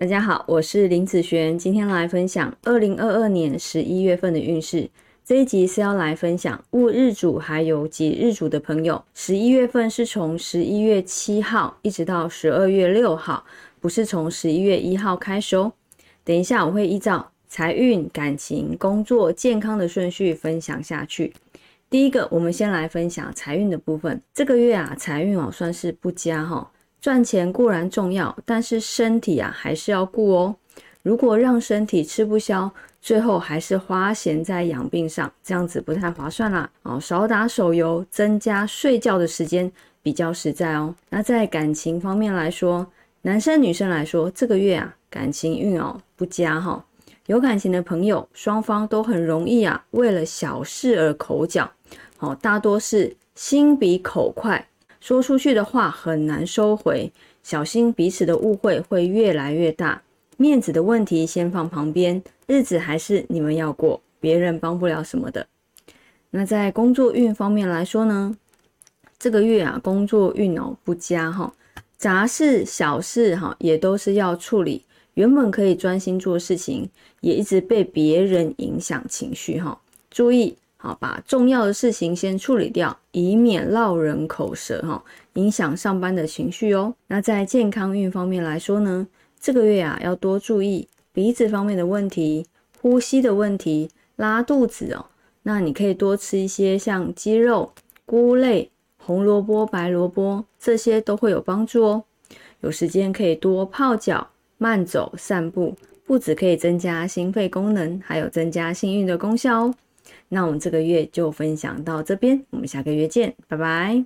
大家好，我是林子璇，今天来分享二零二二年十一月份的运势。这一集是要来分享戊日主还有己日主的朋友，十一月份是从十一月七号一直到十二月六号，不是从十一月一号开始哦。等一下我会依照财运、感情、工作、健康的顺序分享下去。第一个，我们先来分享财运的部分。这个月啊，财运哦算是不佳哈。赚钱固然重要，但是身体啊还是要顾哦。如果让身体吃不消，最后还是花钱在养病上，这样子不太划算啦。哦，少打手游，增加睡觉的时间比较实在哦。那在感情方面来说，男生女生来说，这个月啊感情运哦不佳哈。有感情的朋友，双方都很容易啊为了小事而口角，哦，大多是心比口快。说出去的话很难收回，小心彼此的误会会越来越大。面子的问题先放旁边，日子还是你们要过，别人帮不了什么的。那在工作运方面来说呢，这个月啊，工作运哦不佳哈，杂事小事哈也都是要处理。原本可以专心做事情，也一直被别人影响情绪哈，注意。好，把重要的事情先处理掉，以免落人口舌哈，影响上班的情绪哦。那在健康运方面来说呢，这个月啊要多注意鼻子方面的问题、呼吸的问题、拉肚子哦。那你可以多吃一些像鸡肉、菇类、红萝卜、白萝卜这些都会有帮助哦。有时间可以多泡脚、慢走、散步，不止可以增加心肺功能，还有增加幸运的功效哦。那我们这个月就分享到这边，我们下个月见，拜拜。